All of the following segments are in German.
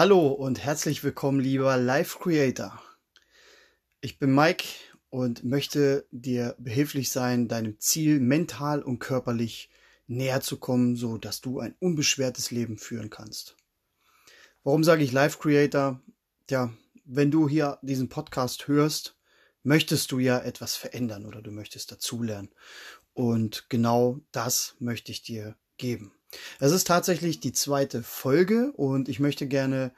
Hallo und herzlich willkommen, lieber Live Creator. Ich bin Mike und möchte dir behilflich sein, deinem Ziel mental und körperlich näher zu kommen, so dass du ein unbeschwertes Leben führen kannst. Warum sage ich Live Creator? Tja, wenn du hier diesen Podcast hörst, möchtest du ja etwas verändern oder du möchtest dazulernen. Und genau das möchte ich dir geben. Es ist tatsächlich die zweite Folge und ich möchte gerne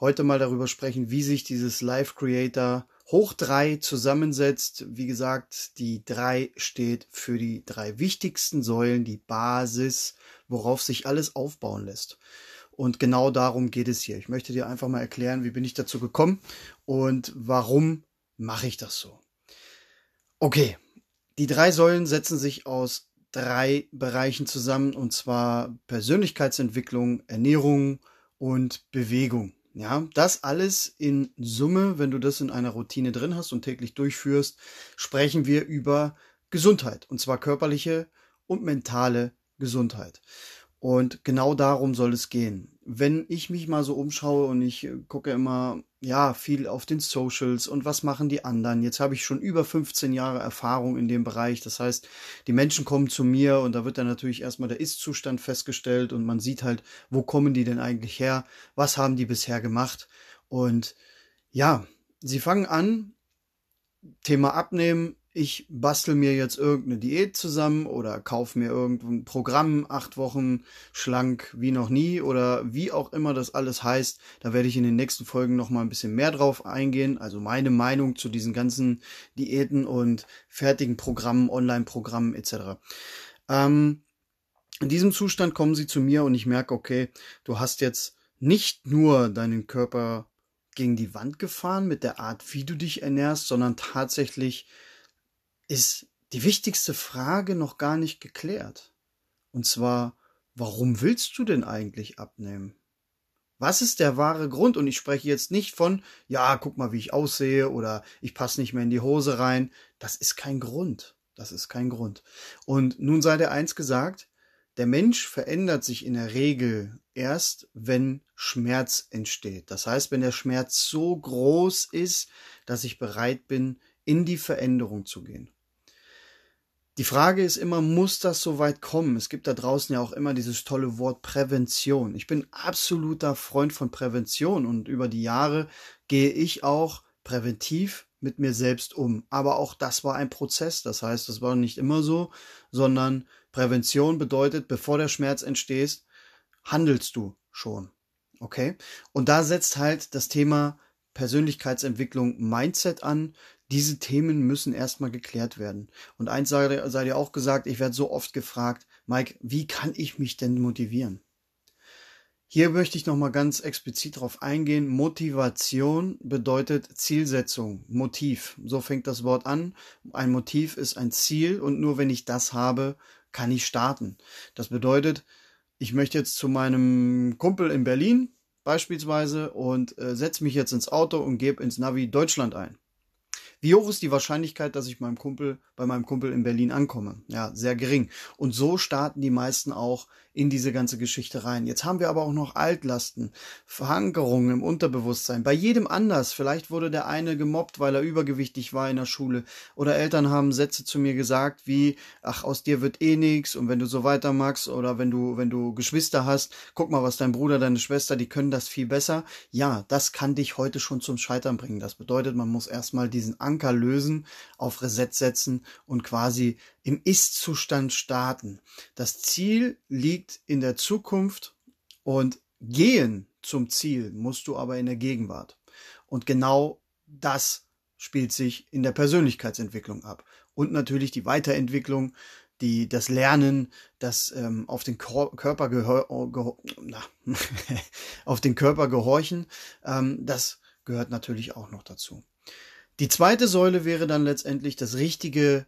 heute mal darüber sprechen, wie sich dieses Live Creator hoch drei zusammensetzt. Wie gesagt, die drei steht für die drei wichtigsten Säulen, die Basis, worauf sich alles aufbauen lässt. Und genau darum geht es hier. Ich möchte dir einfach mal erklären, wie bin ich dazu gekommen und warum mache ich das so. Okay, die drei Säulen setzen sich aus drei Bereichen zusammen, und zwar Persönlichkeitsentwicklung, Ernährung und Bewegung. Ja, das alles in Summe, wenn du das in einer Routine drin hast und täglich durchführst, sprechen wir über Gesundheit, und zwar körperliche und mentale Gesundheit. Und genau darum soll es gehen wenn ich mich mal so umschaue und ich äh, gucke immer, ja, viel auf den Socials und was machen die anderen. Jetzt habe ich schon über 15 Jahre Erfahrung in dem Bereich. Das heißt, die Menschen kommen zu mir und da wird dann natürlich erstmal der Ist-Zustand festgestellt und man sieht halt, wo kommen die denn eigentlich her? Was haben die bisher gemacht? Und ja, sie fangen an, Thema Abnehmen, ich bastel mir jetzt irgendeine Diät zusammen oder kaufe mir irgendein Programm, acht Wochen schlank wie noch nie oder wie auch immer das alles heißt. Da werde ich in den nächsten Folgen noch mal ein bisschen mehr drauf eingehen. Also meine Meinung zu diesen ganzen Diäten und fertigen Programmen, Online-Programmen etc. Ähm, in diesem Zustand kommen sie zu mir und ich merke, okay, du hast jetzt nicht nur deinen Körper gegen die Wand gefahren mit der Art, wie du dich ernährst, sondern tatsächlich ist die wichtigste Frage noch gar nicht geklärt. Und zwar, warum willst du denn eigentlich abnehmen? Was ist der wahre Grund? Und ich spreche jetzt nicht von, ja, guck mal, wie ich aussehe oder ich passe nicht mehr in die Hose rein. Das ist kein Grund. Das ist kein Grund. Und nun sei der eins gesagt, der Mensch verändert sich in der Regel erst, wenn Schmerz entsteht. Das heißt, wenn der Schmerz so groß ist, dass ich bereit bin, in die Veränderung zu gehen. Die Frage ist immer, muss das so weit kommen? Es gibt da draußen ja auch immer dieses tolle Wort Prävention. Ich bin absoluter Freund von Prävention und über die Jahre gehe ich auch präventiv mit mir selbst um. Aber auch das war ein Prozess. Das heißt, das war nicht immer so, sondern Prävention bedeutet, bevor der Schmerz entsteht, handelst du schon. Okay? Und da setzt halt das Thema Persönlichkeitsentwicklung Mindset an, diese Themen müssen erstmal geklärt werden. Und eins sei, sei dir auch gesagt, ich werde so oft gefragt, Mike, wie kann ich mich denn motivieren? Hier möchte ich nochmal ganz explizit darauf eingehen. Motivation bedeutet Zielsetzung, Motiv. So fängt das Wort an. Ein Motiv ist ein Ziel und nur wenn ich das habe, kann ich starten. Das bedeutet, ich möchte jetzt zu meinem Kumpel in Berlin beispielsweise und äh, setze mich jetzt ins Auto und gebe ins Navi Deutschland ein. Wie hoch ist die Wahrscheinlichkeit, dass ich meinem Kumpel, bei meinem Kumpel in Berlin ankomme? Ja, sehr gering. Und so starten die meisten auch in diese ganze Geschichte rein. Jetzt haben wir aber auch noch Altlasten, Verankerungen im Unterbewusstsein. Bei jedem anders. Vielleicht wurde der eine gemobbt, weil er übergewichtig war in der Schule. Oder Eltern haben Sätze zu mir gesagt wie, ach, aus dir wird eh nix und wenn du so weiter magst oder wenn du, wenn du Geschwister hast, guck mal, was dein Bruder, deine Schwester, die können das viel besser. Ja, das kann dich heute schon zum Scheitern bringen. Das bedeutet, man muss erstmal diesen Anker lösen, auf Reset setzen und quasi im Ist-Zustand starten. Das Ziel liegt in der Zukunft und gehen zum Ziel musst du aber in der Gegenwart. Und genau das spielt sich in der Persönlichkeitsentwicklung ab. Und natürlich die Weiterentwicklung, die, das Lernen, das ähm, auf den Körper gehor na, auf den Körper gehorchen, ähm, das gehört natürlich auch noch dazu. Die zweite Säule wäre dann letztendlich das richtige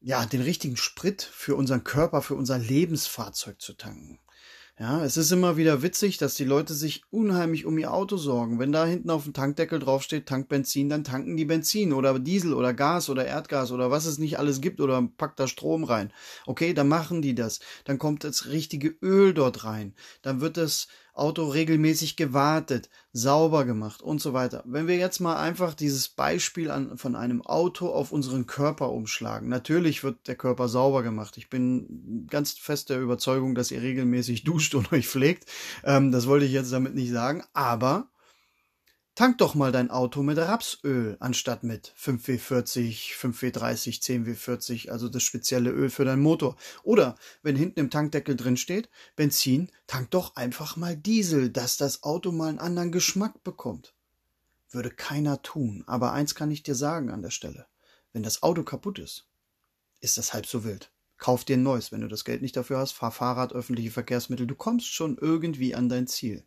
ja, den richtigen Sprit für unseren Körper, für unser Lebensfahrzeug zu tanken. Ja, es ist immer wieder witzig, dass die Leute sich unheimlich um ihr Auto sorgen. Wenn da hinten auf dem Tankdeckel draufsteht, Tank Benzin, dann tanken die Benzin oder Diesel oder Gas oder Erdgas oder was es nicht alles gibt oder packt da Strom rein. Okay, dann machen die das. Dann kommt das richtige Öl dort rein. Dann wird es Auto regelmäßig gewartet, sauber gemacht und so weiter. Wenn wir jetzt mal einfach dieses Beispiel an, von einem Auto auf unseren Körper umschlagen. Natürlich wird der Körper sauber gemacht. Ich bin ganz fest der Überzeugung, dass ihr regelmäßig duscht und euch pflegt. Ähm, das wollte ich jetzt damit nicht sagen. Aber Tank doch mal dein Auto mit Rapsöl anstatt mit 5W40, 5W30, 10W40, also das spezielle Öl für deinen Motor. Oder wenn hinten im Tankdeckel drin steht, Benzin, tank doch einfach mal Diesel, dass das Auto mal einen anderen Geschmack bekommt. Würde keiner tun, aber eins kann ich dir sagen an der Stelle. Wenn das Auto kaputt ist, ist das halb so wild. Kauf dir ein neues, wenn du das Geld nicht dafür hast, fahr Fahrrad, öffentliche Verkehrsmittel, du kommst schon irgendwie an dein Ziel.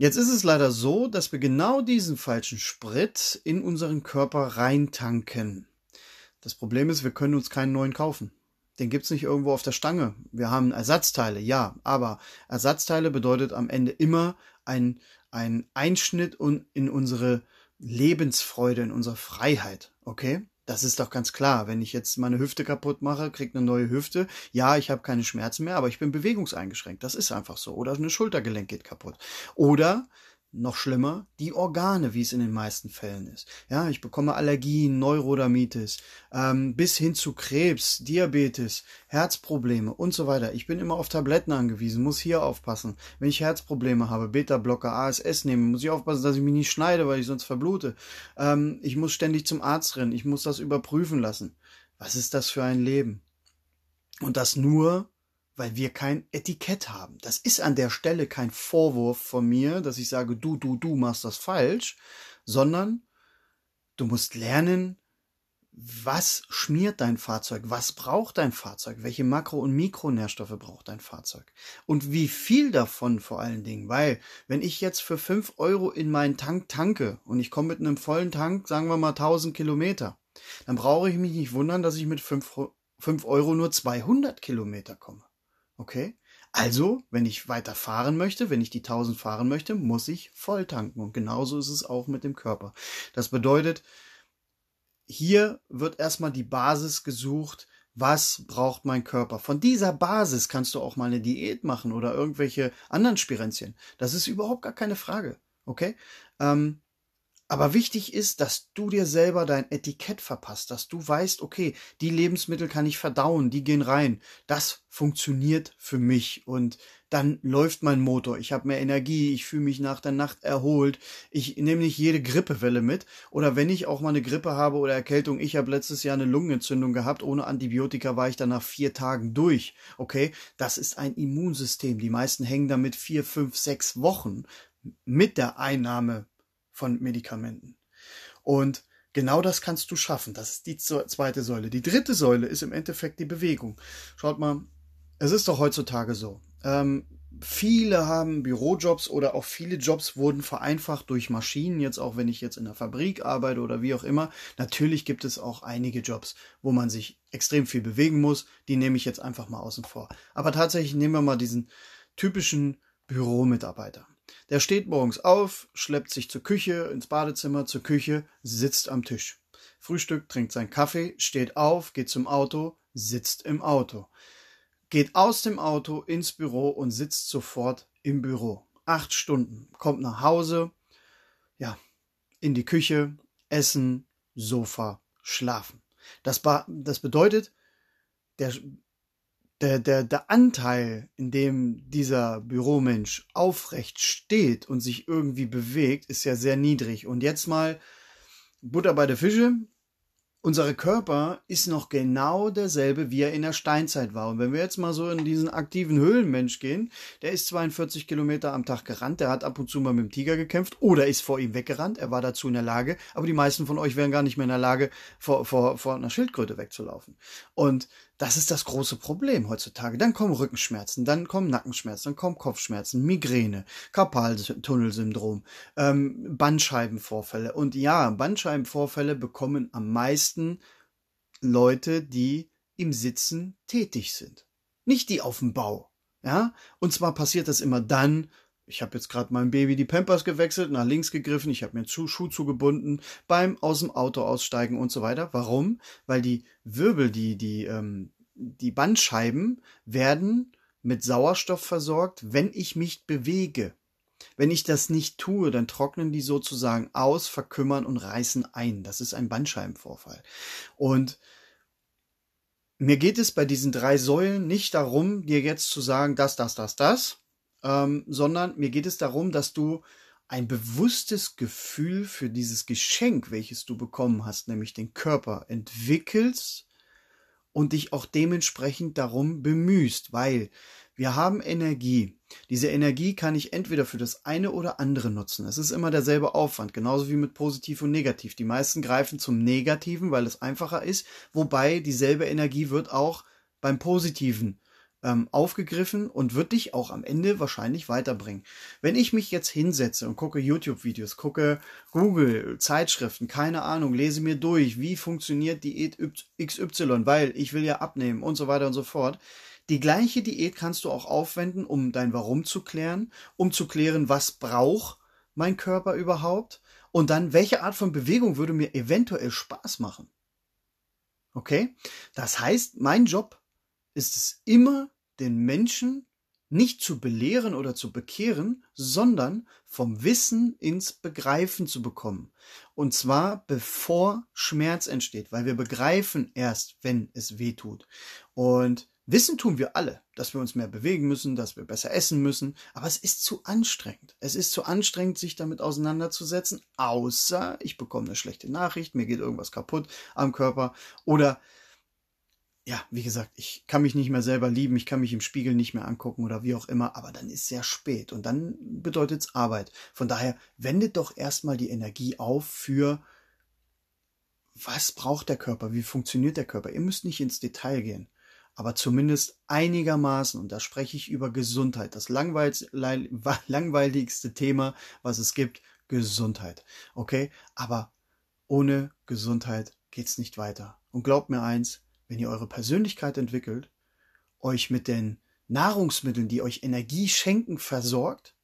Jetzt ist es leider so, dass wir genau diesen falschen Sprit in unseren Körper reintanken. Das Problem ist, wir können uns keinen neuen kaufen. Den gibt's nicht irgendwo auf der Stange. Wir haben Ersatzteile, ja, aber Ersatzteile bedeutet am Ende immer ein, ein Einschnitt in unsere Lebensfreude, in unsere Freiheit, okay? Das ist doch ganz klar. Wenn ich jetzt meine Hüfte kaputt mache, krieg eine neue Hüfte. Ja, ich habe keine Schmerzen mehr, aber ich bin bewegungseingeschränkt. Das ist einfach so. Oder eine Schultergelenk geht kaputt. Oder noch schlimmer, die Organe, wie es in den meisten Fällen ist. Ja, ich bekomme Allergien, Neurodermitis, ähm, bis hin zu Krebs, Diabetes, Herzprobleme und so weiter. Ich bin immer auf Tabletten angewiesen, muss hier aufpassen. Wenn ich Herzprobleme habe, Beta-Blocker, ASS nehme, muss ich aufpassen, dass ich mich nicht schneide, weil ich sonst verblute. Ähm, ich muss ständig zum Arzt rennen, ich muss das überprüfen lassen. Was ist das für ein Leben? Und das nur, weil wir kein Etikett haben. Das ist an der Stelle kein Vorwurf von mir, dass ich sage, du, du, du machst das falsch, sondern du musst lernen, was schmiert dein Fahrzeug? Was braucht dein Fahrzeug? Welche Makro- und Mikronährstoffe braucht dein Fahrzeug? Und wie viel davon vor allen Dingen? Weil, wenn ich jetzt für fünf Euro in meinen Tank tanke und ich komme mit einem vollen Tank, sagen wir mal 1000 Kilometer, dann brauche ich mich nicht wundern, dass ich mit fünf, fünf Euro nur 200 Kilometer komme. Okay? Also, wenn ich weiter fahren möchte, wenn ich die 1000 fahren möchte, muss ich voll tanken. Und genauso ist es auch mit dem Körper. Das bedeutet, hier wird erstmal die Basis gesucht, was braucht mein Körper. Von dieser Basis kannst du auch mal eine Diät machen oder irgendwelche anderen Spirenzien. Das ist überhaupt gar keine Frage. Okay? Ähm, aber wichtig ist, dass du dir selber dein Etikett verpasst, dass du weißt, okay, die Lebensmittel kann ich verdauen, die gehen rein. Das funktioniert für mich und dann läuft mein Motor. Ich habe mehr Energie, ich fühle mich nach der Nacht erholt. Ich nehme nicht jede Grippewelle mit oder wenn ich auch mal eine Grippe habe oder Erkältung, ich habe letztes Jahr eine Lungenentzündung gehabt, ohne Antibiotika war ich dann nach vier Tagen durch. Okay, das ist ein Immunsystem. Die meisten hängen damit vier, fünf, sechs Wochen mit der Einnahme von Medikamenten. Und genau das kannst du schaffen. Das ist die zweite Säule. Die dritte Säule ist im Endeffekt die Bewegung. Schaut mal, es ist doch heutzutage so. Ähm, viele haben Bürojobs oder auch viele Jobs wurden vereinfacht durch Maschinen. Jetzt auch wenn ich jetzt in der Fabrik arbeite oder wie auch immer. Natürlich gibt es auch einige Jobs, wo man sich extrem viel bewegen muss. Die nehme ich jetzt einfach mal außen vor. Aber tatsächlich nehmen wir mal diesen typischen Büromitarbeiter. Der steht morgens auf, schleppt sich zur Küche, ins Badezimmer, zur Küche, sitzt am Tisch. Frühstück, trinkt seinen Kaffee, steht auf, geht zum Auto, sitzt im Auto. Geht aus dem Auto ins Büro und sitzt sofort im Büro. Acht Stunden. Kommt nach Hause, ja, in die Küche, essen, Sofa, schlafen. Das, das bedeutet, der der, der, der Anteil, in dem dieser Büromensch aufrecht steht und sich irgendwie bewegt, ist ja sehr niedrig. Und jetzt mal Butter bei der Fische unser Körper ist noch genau derselbe, wie er in der Steinzeit war. Und wenn wir jetzt mal so in diesen aktiven Höhlenmensch gehen, der ist 42 Kilometer am Tag gerannt, der hat ab und zu mal mit dem Tiger gekämpft oder ist vor ihm weggerannt, er war dazu in der Lage, aber die meisten von euch wären gar nicht mehr in der Lage, vor, vor, vor einer Schildkröte wegzulaufen. Und das ist das große Problem heutzutage. Dann kommen Rückenschmerzen, dann kommen Nackenschmerzen, dann kommen Kopfschmerzen, Migräne, Karpaltunnelsyndrom, ähm, Bandscheibenvorfälle. Und ja, Bandscheibenvorfälle bekommen am meisten Leute, die im Sitzen tätig sind. Nicht die auf dem Bau. Ja, und zwar passiert das immer dann, ich habe jetzt gerade meinem Baby die Pampers gewechselt, nach links gegriffen, ich habe mir einen Schuh zugebunden, beim aus dem Auto aussteigen und so weiter. Warum? Weil die Wirbel, die, die, ähm, die Bandscheiben werden mit Sauerstoff versorgt, wenn ich mich bewege. Wenn ich das nicht tue, dann trocknen die sozusagen aus, verkümmern und reißen ein. Das ist ein Bandscheibenvorfall. Und mir geht es bei diesen drei Säulen nicht darum, dir jetzt zu sagen, das, das, das, das, ähm, sondern mir geht es darum, dass du ein bewusstes Gefühl für dieses Geschenk, welches du bekommen hast, nämlich den Körper, entwickelst und dich auch dementsprechend darum bemühst, weil wir haben Energie. Diese Energie kann ich entweder für das eine oder andere nutzen. Es ist immer derselbe Aufwand, genauso wie mit positiv und negativ. Die meisten greifen zum Negativen, weil es einfacher ist, wobei dieselbe Energie wird auch beim Positiven ähm, aufgegriffen und wird dich auch am Ende wahrscheinlich weiterbringen. Wenn ich mich jetzt hinsetze und gucke YouTube-Videos, gucke Google, Zeitschriften, keine Ahnung, lese mir durch, wie funktioniert Diät XY, weil ich will ja abnehmen und so weiter und so fort. Die gleiche Diät kannst du auch aufwenden, um dein Warum zu klären, um zu klären, was braucht mein Körper überhaupt und dann, welche Art von Bewegung würde mir eventuell Spaß machen. Okay? Das heißt, mein Job ist es immer, den Menschen nicht zu belehren oder zu bekehren, sondern vom Wissen ins Begreifen zu bekommen. Und zwar bevor Schmerz entsteht, weil wir begreifen erst, wenn es weh tut. Und Wissen tun wir alle, dass wir uns mehr bewegen müssen, dass wir besser essen müssen, aber es ist zu anstrengend. Es ist zu anstrengend, sich damit auseinanderzusetzen, außer ich bekomme eine schlechte Nachricht, mir geht irgendwas kaputt am Körper oder ja, wie gesagt, ich kann mich nicht mehr selber lieben, ich kann mich im Spiegel nicht mehr angucken oder wie auch immer, aber dann ist sehr spät und dann bedeutet es Arbeit. Von daher wendet doch erstmal die Energie auf für was braucht der Körper, wie funktioniert der Körper. Ihr müsst nicht ins Detail gehen, aber zumindest einigermaßen, und da spreche ich über Gesundheit, das langweiligste Thema, was es gibt, Gesundheit. Okay? Aber ohne Gesundheit geht's nicht weiter. Und glaubt mir eins, wenn ihr eure Persönlichkeit entwickelt, euch mit den Nahrungsmitteln, die euch Energie schenken, versorgt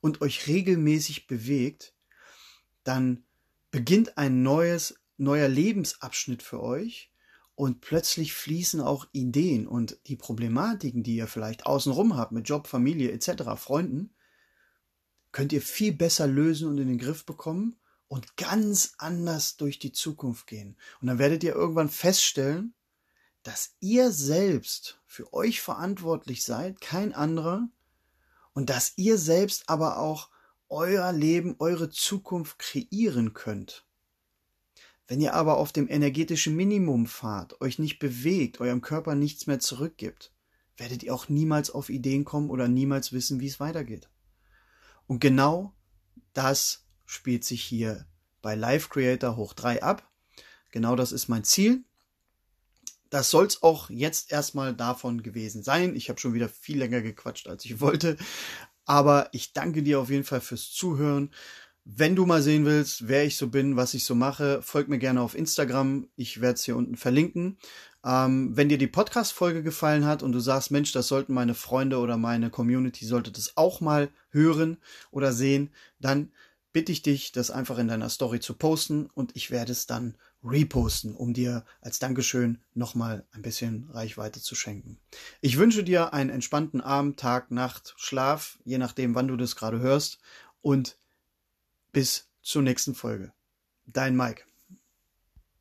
und euch regelmäßig bewegt, dann beginnt ein neues, neuer Lebensabschnitt für euch und plötzlich fließen auch Ideen und die Problematiken, die ihr vielleicht außenrum habt mit Job, Familie etc., Freunden, könnt ihr viel besser lösen und in den Griff bekommen und ganz anders durch die Zukunft gehen. Und dann werdet ihr irgendwann feststellen, dass ihr selbst für euch verantwortlich seid, kein anderer, und dass ihr selbst aber auch euer Leben, eure Zukunft kreieren könnt. Wenn ihr aber auf dem energetischen Minimum fahrt, euch nicht bewegt, eurem Körper nichts mehr zurückgibt, werdet ihr auch niemals auf Ideen kommen oder niemals wissen, wie es weitergeht. Und genau das spielt sich hier bei Live Creator hoch 3 ab. Genau das ist mein Ziel das soll's auch jetzt erstmal davon gewesen sein. Ich habe schon wieder viel länger gequatscht, als ich wollte. Aber ich danke dir auf jeden Fall fürs Zuhören. Wenn du mal sehen willst, wer ich so bin, was ich so mache, folg mir gerne auf Instagram. Ich werde es hier unten verlinken. Ähm, wenn dir die Podcast-Folge gefallen hat und du sagst, Mensch, das sollten meine Freunde oder meine Community sollte das auch mal hören oder sehen, dann bitte ich dich, das einfach in deiner Story zu posten und ich werde es dann reposten, um dir als Dankeschön nochmal ein bisschen Reichweite zu schenken. Ich wünsche dir einen entspannten Abend, Tag, Nacht, Schlaf, je nachdem, wann du das gerade hörst und bis zur nächsten Folge. Dein Mike.